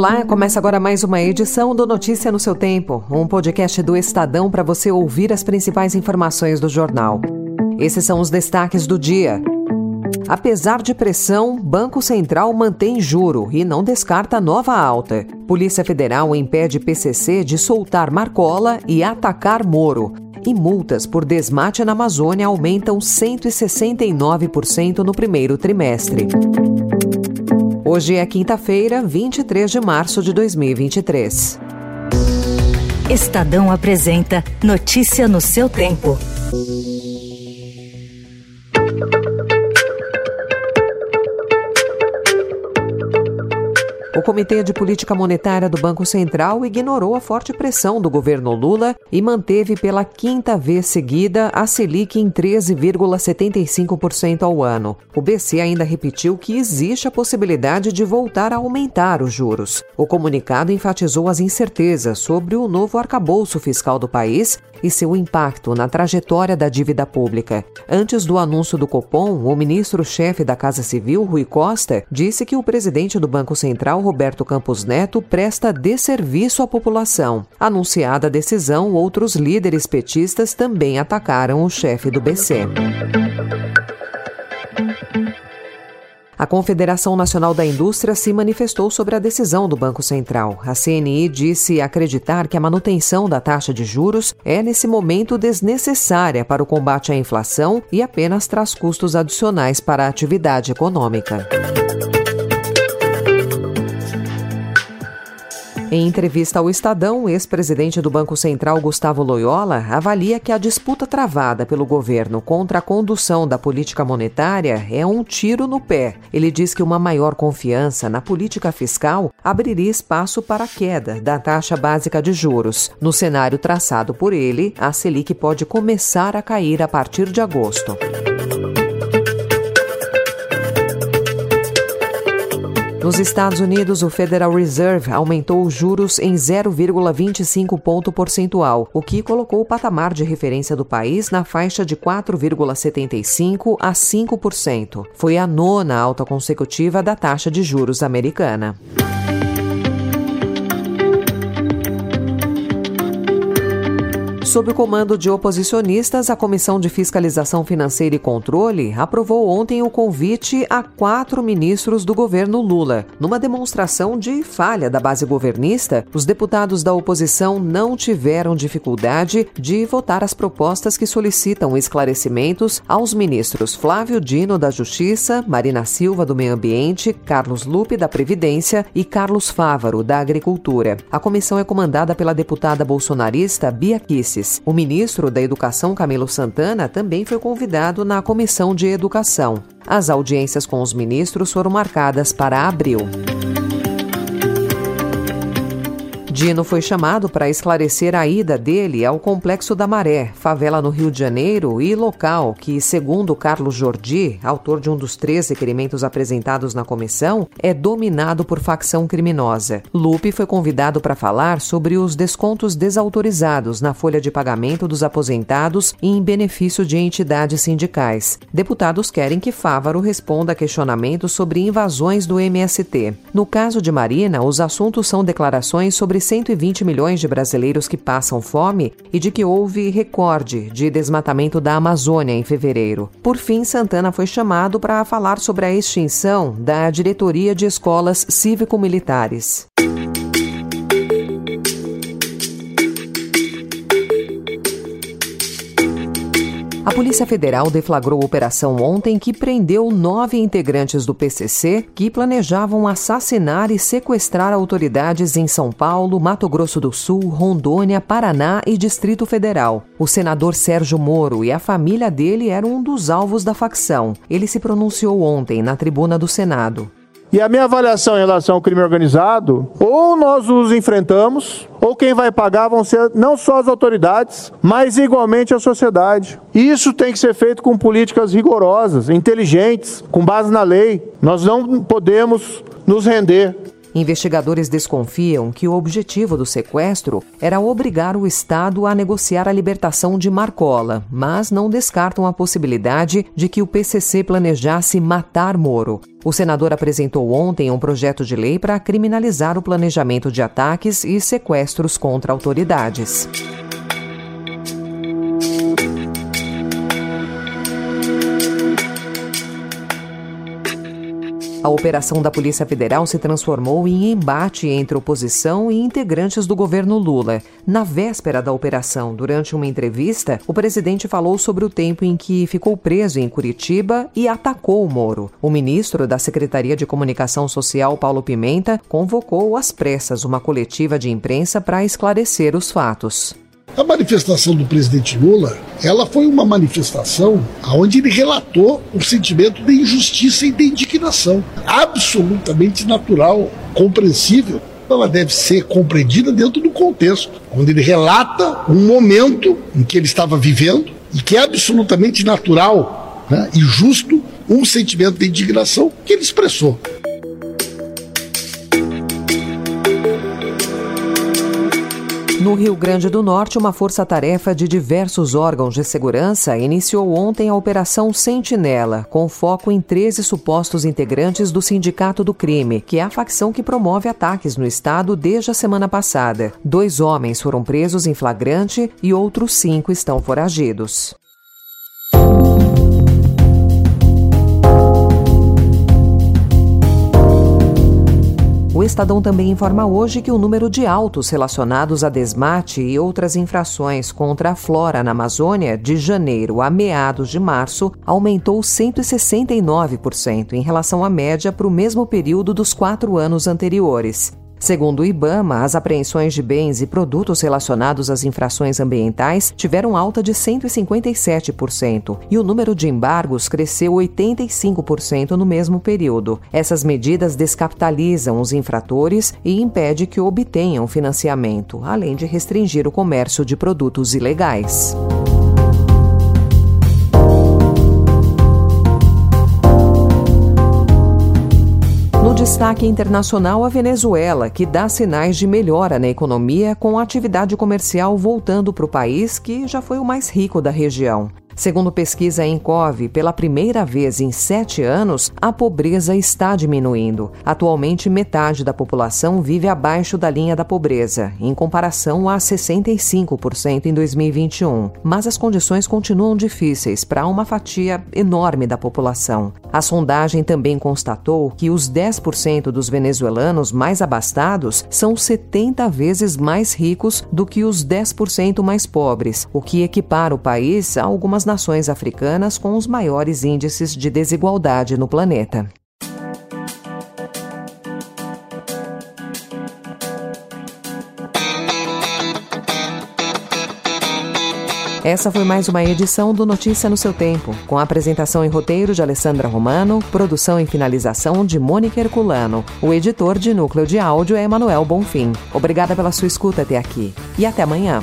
Olá, começa agora mais uma edição do Notícia no seu Tempo, um podcast do Estadão para você ouvir as principais informações do jornal. Esses são os destaques do dia. Apesar de pressão, Banco Central mantém juro e não descarta nova alta. Polícia Federal impede PCC de soltar Marcola e atacar Moro. E multas por desmate na Amazônia aumentam 169% no primeiro trimestre. Hoje é quinta-feira, 23 de março de 2023. Estadão apresenta Notícia no seu tempo. O Comitê de Política Monetária do Banco Central ignorou a forte pressão do governo Lula e manteve pela quinta vez seguida a Selic em 13,75% ao ano. O BC ainda repetiu que existe a possibilidade de voltar a aumentar os juros. O comunicado enfatizou as incertezas sobre o novo arcabouço fiscal do país e seu impacto na trajetória da dívida pública. Antes do anúncio do Copom, o ministro-chefe da Casa Civil, Rui Costa, disse que o presidente do Banco Central, Roberto Campos Neto, presta desserviço à população. Anunciada a decisão, outros líderes petistas também atacaram o chefe do BC. A Confederação Nacional da Indústria se manifestou sobre a decisão do Banco Central. A CNI disse acreditar que a manutenção da taxa de juros é, nesse momento, desnecessária para o combate à inflação e apenas traz custos adicionais para a atividade econômica. Em entrevista ao Estadão, ex-presidente do Banco Central, Gustavo Loyola, avalia que a disputa travada pelo governo contra a condução da política monetária é um tiro no pé. Ele diz que uma maior confiança na política fiscal abriria espaço para a queda da taxa básica de juros. No cenário traçado por ele, a Selic pode começar a cair a partir de agosto. Nos Estados Unidos, o Federal Reserve aumentou os juros em 0,25 ponto percentual, o que colocou o patamar de referência do país na faixa de 4,75 a 5%. Foi a nona alta consecutiva da taxa de juros americana. Sob o comando de oposicionistas, a Comissão de Fiscalização Financeira e Controle aprovou ontem o convite a quatro ministros do governo Lula. Numa demonstração de falha da base governista, os deputados da oposição não tiveram dificuldade de votar as propostas que solicitam esclarecimentos aos ministros Flávio Dino, da Justiça, Marina Silva, do Meio Ambiente, Carlos Lupe, da Previdência e Carlos Fávaro, da Agricultura. A comissão é comandada pela deputada bolsonarista Bia O ministro da Educação, Camilo Santana, também foi convidado na Comissão de Educação. As audiências com os ministros foram marcadas para abril. Dino foi chamado para esclarecer a ida dele ao Complexo da Maré, favela no Rio de Janeiro e local que, segundo Carlos Jordi, autor de um dos três requerimentos apresentados na comissão, é dominado por facção criminosa. Lupe foi convidado para falar sobre os descontos desautorizados na folha de pagamento dos aposentados e em benefício de entidades sindicais. Deputados querem que Fávaro responda a questionamentos sobre invasões do MST. No caso de Marina, os assuntos são declarações sobre 120 milhões de brasileiros que passam fome e de que houve recorde de desmatamento da Amazônia em fevereiro. Por fim, Santana foi chamado para falar sobre a extinção da diretoria de escolas cívico-militares. A Polícia Federal deflagrou operação ontem que prendeu nove integrantes do PCC que planejavam assassinar e sequestrar autoridades em São Paulo, Mato Grosso do Sul, Rondônia, Paraná e Distrito Federal. O senador Sérgio Moro e a família dele eram um dos alvos da facção. Ele se pronunciou ontem na tribuna do Senado. E a minha avaliação em relação ao crime organizado, ou nós os enfrentamos, ou quem vai pagar vão ser não só as autoridades, mas igualmente a sociedade. Isso tem que ser feito com políticas rigorosas, inteligentes, com base na lei. Nós não podemos nos render. Investigadores desconfiam que o objetivo do sequestro era obrigar o Estado a negociar a libertação de Marcola, mas não descartam a possibilidade de que o PCC planejasse matar Moro. O senador apresentou ontem um projeto de lei para criminalizar o planejamento de ataques e sequestros contra autoridades. A operação da Polícia Federal se transformou em embate entre oposição e integrantes do governo Lula. Na véspera da operação, durante uma entrevista, o presidente falou sobre o tempo em que ficou preso em Curitiba e atacou o Moro. O ministro da Secretaria de Comunicação Social, Paulo Pimenta, convocou às pressas uma coletiva de imprensa para esclarecer os fatos. A manifestação do presidente Lula, ela foi uma manifestação onde ele relatou o sentimento de injustiça e de indignação, absolutamente natural, compreensível. Ela deve ser compreendida dentro do contexto, onde ele relata um momento em que ele estava vivendo e que é absolutamente natural né, e justo um sentimento de indignação que ele expressou. No Rio Grande do Norte, uma força-tarefa de diversos órgãos de segurança iniciou ontem a Operação Sentinela, com foco em 13 supostos integrantes do Sindicato do Crime, que é a facção que promove ataques no estado desde a semana passada. Dois homens foram presos em flagrante e outros cinco estão foragidos. O Estadão também informa hoje que o número de autos relacionados a desmate e outras infrações contra a flora na Amazônia de janeiro a meados de março aumentou 169% em relação à média para o mesmo período dos quatro anos anteriores. Segundo o IBAMA, as apreensões de bens e produtos relacionados às infrações ambientais tiveram alta de 157% e o número de embargos cresceu 85% no mesmo período. Essas medidas descapitalizam os infratores e impedem que obtenham financiamento, além de restringir o comércio de produtos ilegais. Destaque internacional a Venezuela, que dá sinais de melhora na economia com a atividade comercial voltando para o país, que já foi o mais rico da região. Segundo pesquisa Encov, pela primeira vez em sete anos, a pobreza está diminuindo. Atualmente, metade da população vive abaixo da linha da pobreza, em comparação a 65% em 2021. Mas as condições continuam difíceis para uma fatia enorme da população. A sondagem também constatou que os 10% dos venezuelanos mais abastados são 70 vezes mais ricos do que os 10% mais pobres, o que equipara o país a algumas nações africanas com os maiores índices de desigualdade no planeta. Essa foi mais uma edição do Notícia no seu tempo, com apresentação e roteiro de Alessandra Romano, produção e finalização de Mônica Herculano. O editor de núcleo de áudio é Emanuel Bonfim. Obrigada pela sua escuta até aqui e até amanhã.